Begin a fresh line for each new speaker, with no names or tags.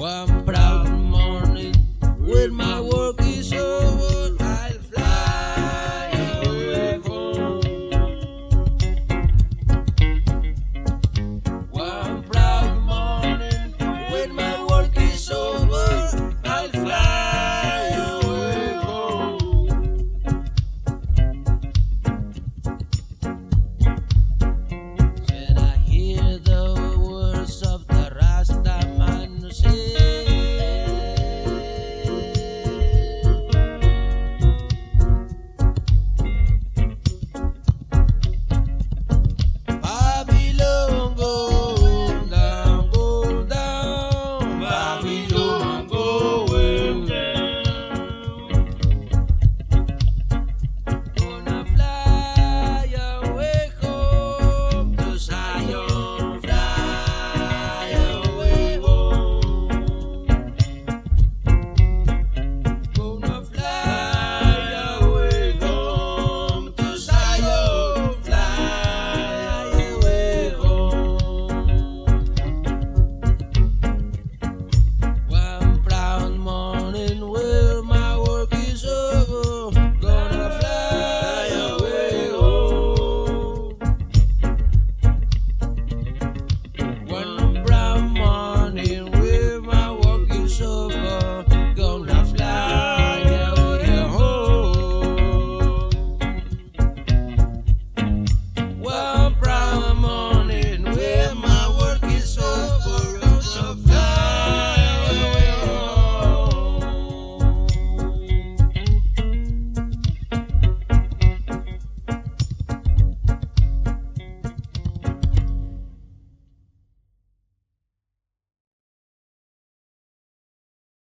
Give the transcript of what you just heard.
One